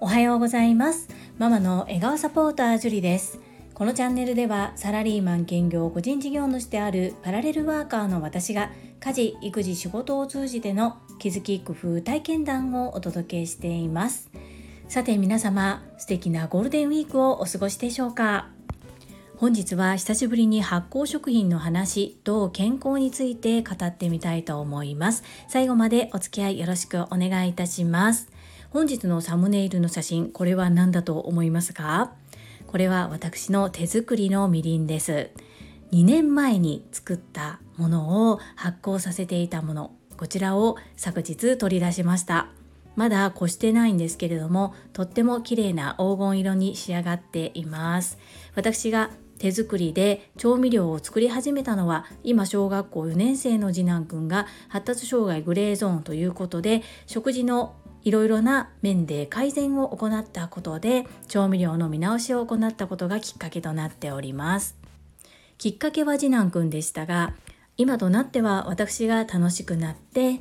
おはようございます。ママの笑顔サポータージュリです。このチャンネルではサラリーマン兼業個人事業主であるパラレルワーカーの私が家事育児仕事を通じての気づき工夫体験談をお届けしています。さて皆様素敵なゴールデンウィークをお過ごしでしょうか？本日は久しぶりに発酵食品の話と健康について語ってみたいと思います。最後までお付き合いよろしくお願いいたします。本日のサムネイルの写真これは何だと思いますか？これは私の手作りのみりんです。2年前に作ったものを発酵させていたもの。こちらを昨日取り出しました。まだこしてないんですけれどもとっても綺麗な黄金色に仕上がっています。私が手作りで調味料を作り始めたのは今小学校4年生の次男くんが発達障害グレーゾーンということで食事のいろいろな面で改善を行ったことで調味料の見直しを行ったことがきっかけとなっております。きっかけは次男くんでしたが今となっては私が楽しくなって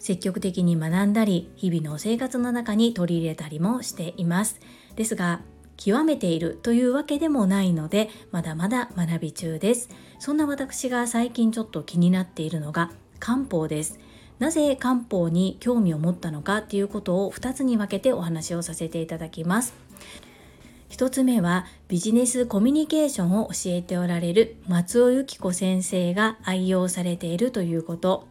積極的に学んだり日々の生活の中に取り入れたりもしています。ですが極めているというわけでもないのでまだまだ学び中です。そんな私が最近ちょっと気になっているのが漢方です。なぜ漢方に興味を持ったのかっていうことを2つに分けてお話をさせていただきます。1つ目はビジネスコミュニケーションを教えておられる松尾由紀子先生が愛用されているということ。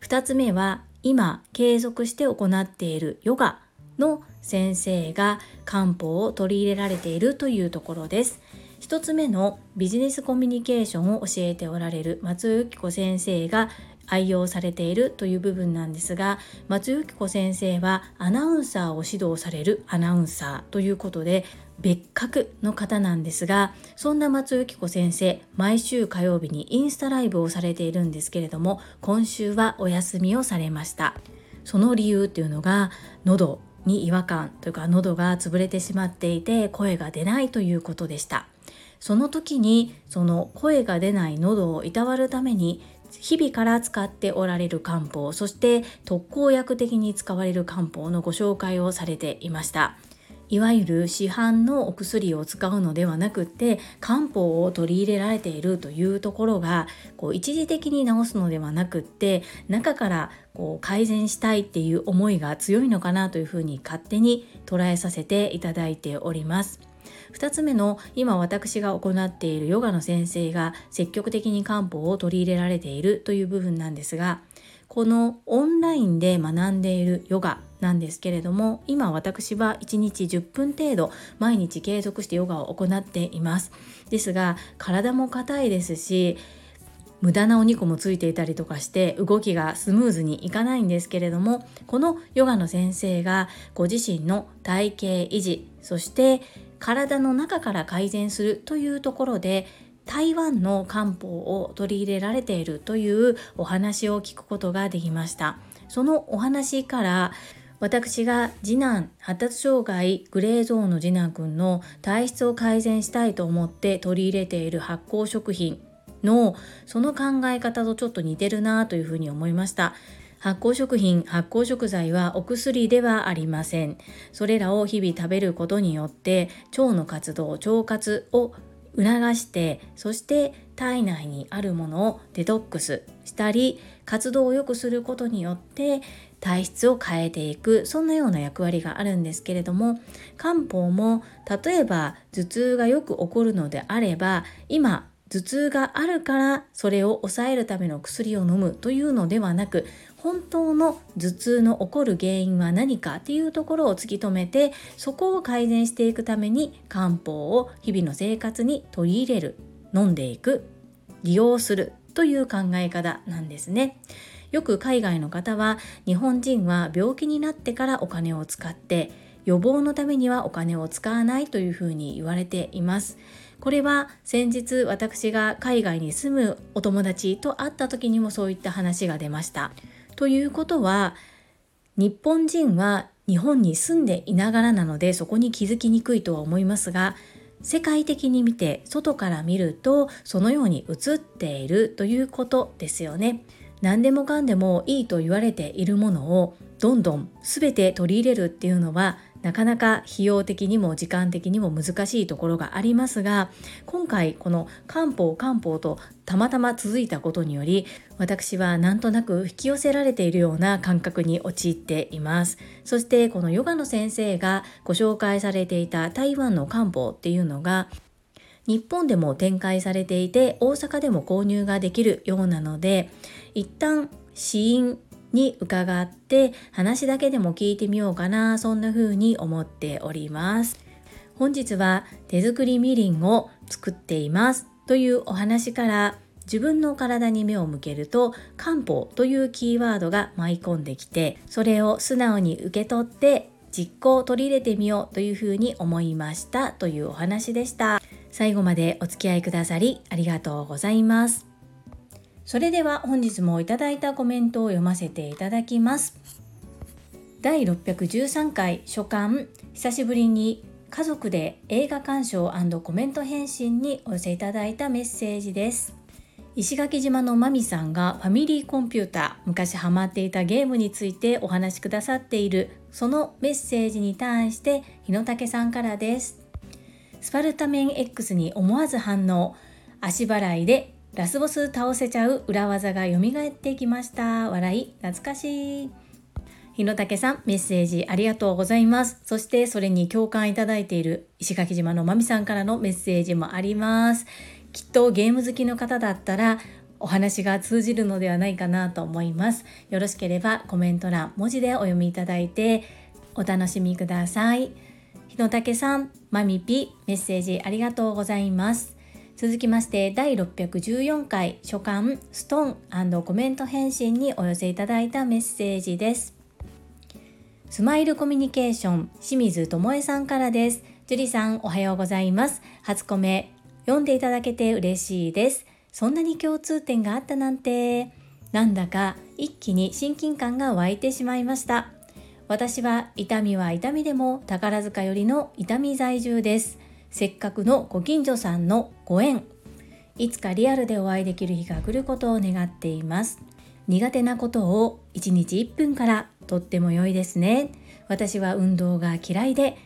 2つ目は今継続して行っているヨガの先生が漢方を取り入れられているというところです。1つ目のビジネスコミュニケーションを教えておられる松尾由紀子先生が愛用されているという部分なんですが松由紀子先生はアナウンサーを指導されるアナウンサーということで別格の方なんですがそんな松由紀子先生毎週火曜日にインスタライブをされているんですけれども今週はお休みをされましたその理由っていうのが喉に違和感というか喉が潰れてしまっていて声が出ないということでした。その時にその声が出ない喉をいたわるために日々から使っておられる漢方そして特効薬的に使われる漢方のご紹介をされていました。いわゆる市販のお薬を使うのではなくて漢方を取り入れられているというところがこう一時的に治すのではなくって中からこう改善したいっていう思いが強いのかなというふうに勝手に捉えさせていただいております。2つ目の今私が行っているヨガの先生が積極的に漢方を取り入れられているという部分なんですがこのオンラインで学んでいるヨガなんですけれども今私は1日10分程度毎日継続してヨガを行っています。ですが体も硬いですし無駄なお肉もついていたりとかして動きがスムーズにいかないんですけれどもこのヨガの先生がご自身の体型維持そして体の中から改善するというところで台湾の漢方を取り入れられているというお話を聞くことができました。そのお話から私が次男発達障害グレーゾーンの次男くんの体質を改善したいと思って取り入れている発酵食品のその考え方とちょっと似てるなというふうに思いました。発酵食品発酵食材はお薬ではありません。それらを日々食べることによって腸の活動腸活を促してそして体内にあるものをデトックスしたり活動を良くすることによって体質を変えていくそんなような役割があるんですけれども漢方も例えば頭痛がよく起こるのであれば今頭痛があるからそれを抑えるための薬を飲むというのではなく本当の頭痛の起こる原因は何かっていうところを突き止めてそこを改善していくために漢方を日々の生活に取り入れる飲んでいく利用するという考え方なんですね。よく海外の方は日本人は病気になってからお金を使って予防のためにはお金を使わないというふうに言われています。これは先日私が海外に住むお友達と会った時にもそういった話が出ました。ということは日本人は日本に住んでいながらなのでそこに気づきにくいとは思いますが世界的に見て外から見るとそのように映っているということですよね。何でもかんでもいいと言われているものをどんどん全て取り入れるっていうのはなかなか費用的にも時間的にも難しいところがありますが今回この漢方漢方とたまたま続いたことにより私はなんとなく引き寄せられているような感覚に陥っています。そしてこのヨガの先生がご紹介されていた台湾の漢方っていうのが日本でも展開されていて大阪でも購入ができるようなので一旦死因に伺って話だけでも聞いてみようかなそんな風に思っております。本日は手作りみりんを作っていますというお話から自分の体に目を向けると漢方というキーワードが舞い込んできてそれを素直に受け取って実行を取り入れてみようというふうに思いましたというお話でした。最後までお付き合いくださりありがとうございます。それでは本日もいただいたコメントを読ませていただきます。第613回初刊久しぶりに家族で映画鑑賞コメント返信にお寄せいただいたメッセージです。石垣島のマミさんがファミリーコンピューター昔ハマっていたゲームについてお話しくださっているそのメッセージに対して日野武さんからです。スパルタメン X に思わず反応。足払いでラスボス倒せちゃう裏技が蘇ってきました。笑い、懐かしい。日野武さん、メッセージありがとうございます。そしてそれに共感いただいている石垣島のまみさんからのメッセージもあります。きっとゲーム好きの方だったらお話が通じるのではないかなと思います。よろしければコメント欄、文字でお読みいただいてお楽しみください。日野武さん、まみぴ、メッセージありがとうございます。続きまして第614回初刊ストーンコメント返信にお寄せいただいたメッセージです。スマイルコミュニケーション清水智恵さんからです。樹里さんおはようございます。初コメ読んでいただけて嬉しいです。そんなに共通点があったなんて。なんだか一気に親近感が湧いてしまいました。私は痛みは痛みでも宝塚よりの痛み在住です。せっかくのご近所さんのご縁。いつかリアルでお会いできる日が来ることを願っています。苦手なことを1日1分からとっても良いですね。私は運動が嫌いで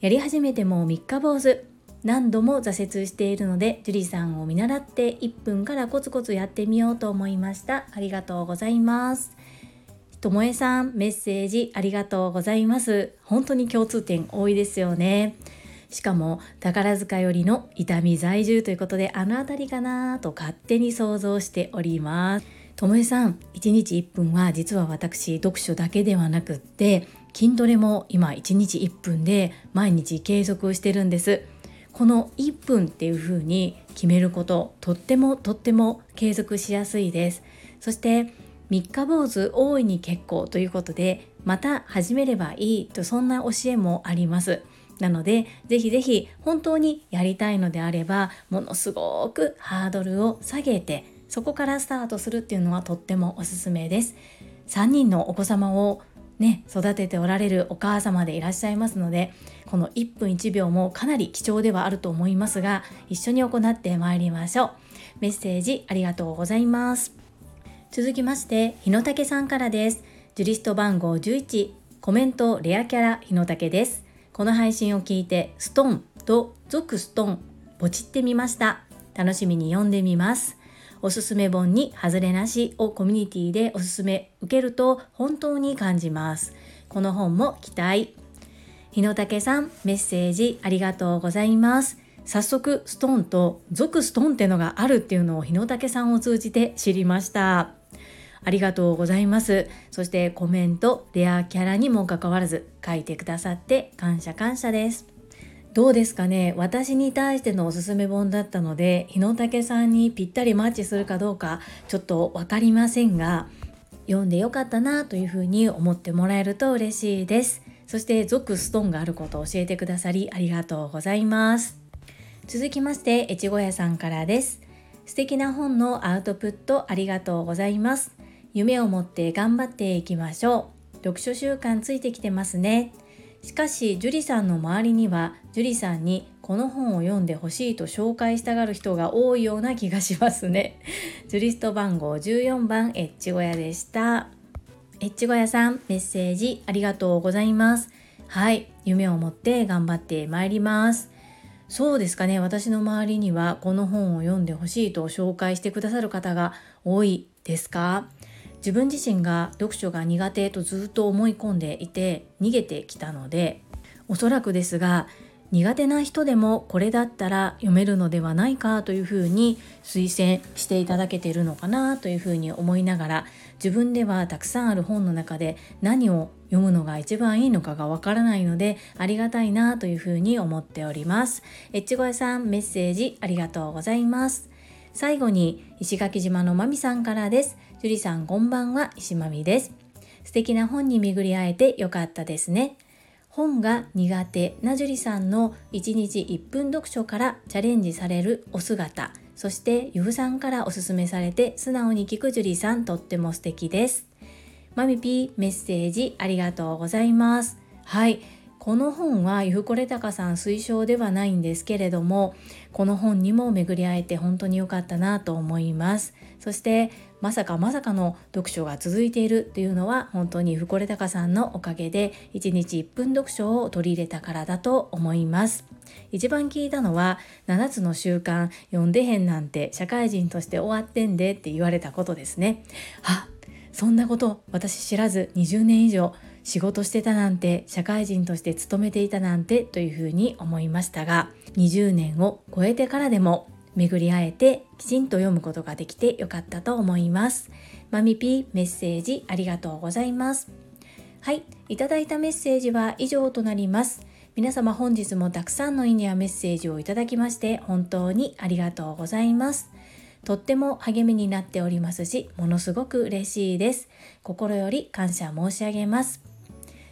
やり始めても3日坊主。何度も挫折しているので樹里さんを見習って1分からコツコツやってみようと思いました。ありがとうございます。ともえさんメッセージありがとうございます。本当に共通点多いですよね。しかも宝塚よりの痛み在住ということであの辺りかなと勝手に想像しております。ともえさん1日1分は実は私読書だけではなくって筋トレも今1日1分で毎日継続してるんです。この1分っていう風に決めることとってもとっても継続しやすいです。そして三日坊主大いに結構ということでまた始めればいいとそんな教えもあります。なのでぜひぜひ本当にやりたいのであればものすごくハードルを下げてそこからスタートするっていうのはとってもおすすめです。3人のお子様をね、育てておられるお母様でいらっしゃいますのでこの1分1秒もかなり貴重ではあると思いますが一緒に行ってまいりましょう。メッセージありがとうございます。続きまして日野武さんからです。ジュリスト番号11コメントレアキャラ日野武です。この配信を聞いてストンと続ストンポチってみました。楽しみに読んでみます。おすすめ本に外れなしをコミュニティでおすすめ受けると本当に感じます。この本も期待。日野武さんメッセージありがとうございます。早速ストンと続ストンってのがあるっていうのを日野武さんを通じて知りました。ありがとうございます。そしてコメント、レアキャラにもかかわらず書いてくださって感謝感謝です。どうですかね？私に対してのおすすめ本だったので日野武さんにぴったりマッチするかどうかちょっと分かりませんが読んでよかったなというふうに思ってもらえると嬉しいです。そして続ストーンがあることを教えてくださりありがとうございます。続きまして越後屋さんからです。素敵な本のアウトプットありがとうございます。夢を持って頑張っていきましょう読書習慣ついてきてますねしかし樹里さんの周りには樹里さんにこの本を読んでほしいと紹介したがる人が多いような気がしますね。ジュリスト番号14番エッチ小屋でした。エッチ小屋さんメッセージありがとうございます。はい、夢を持って頑張ってまいります。そうですかね私の周りにはこの本を読んでほしいと紹介してくださる方が多いですか？自分自身が読書が苦手とずっと思い込んでいて逃げてきたのでおそらくですが苦手な人でもこれだったら読めるのではないかというふうに推薦していただけているのかなというふうに思いながら自分ではたくさんある本の中で何を読むのが一番いいのかがわからないのでありがたいなというふうに思っております。エッチゴエさんメッセージありがとうございます。最後に石垣島のまみさんからです。樹里さんこんばんは、石まみです。素敵な本に巡り会えてよかったですね。本が苦手な樹里さんの1日1分読書からチャレンジされるお姿、そしてゆふさんからおすすめされて素直に聞く樹里さんとっても素敵です。まみぴーメッセージありがとうございます。はい。この本はゆふこれたかさん推奨ではないんですけれどもこの本にも巡り会えて本当に良かったなと思います。そしてまさかまさかの読書が続いているというのは本当にゆふこれたかさんのおかげで1日1分読書を取り入れたからだと思います。一番聞いたのは7つの習慣読んでへんなんて社会人として終わってんでって言われたことですね。あそんなこと私知らず20年以上仕事してたなんて社会人として勤めていたなんてというふうに思いましたが20年を超えてからでも巡り会えてきちんと読むことができてよかったと思います。マミピーメッセージありがとうございます。はいいただいたメッセージは以上となります。皆様本日もたくさんのいいねやメッセージをいただきまして本当にありがとうございます。とっても励みになっておりますしものすごく嬉しいです。心より感謝申し上げます。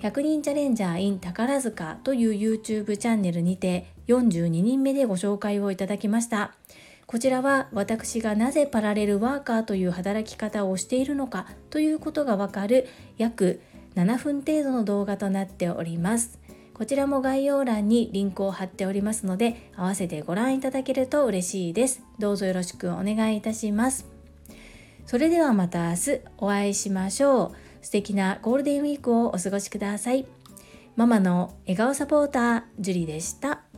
100人チャレンジャー in 宝塚という YouTube チャンネルにて42人目でご紹介をいただきました。こちらは私がなぜパラレルワーカーという働き方をしているのかということがわかる約7分程度の動画となっております。こちらも概要欄にリンクを貼っておりますので合わせてご覧いただけると嬉しいです。どうぞよろしくお願いいたします。それではまた明日お会いしましょう。素敵なゴールデンウィークをお過ごしください。ママの笑顔サポーター、ジュリでした。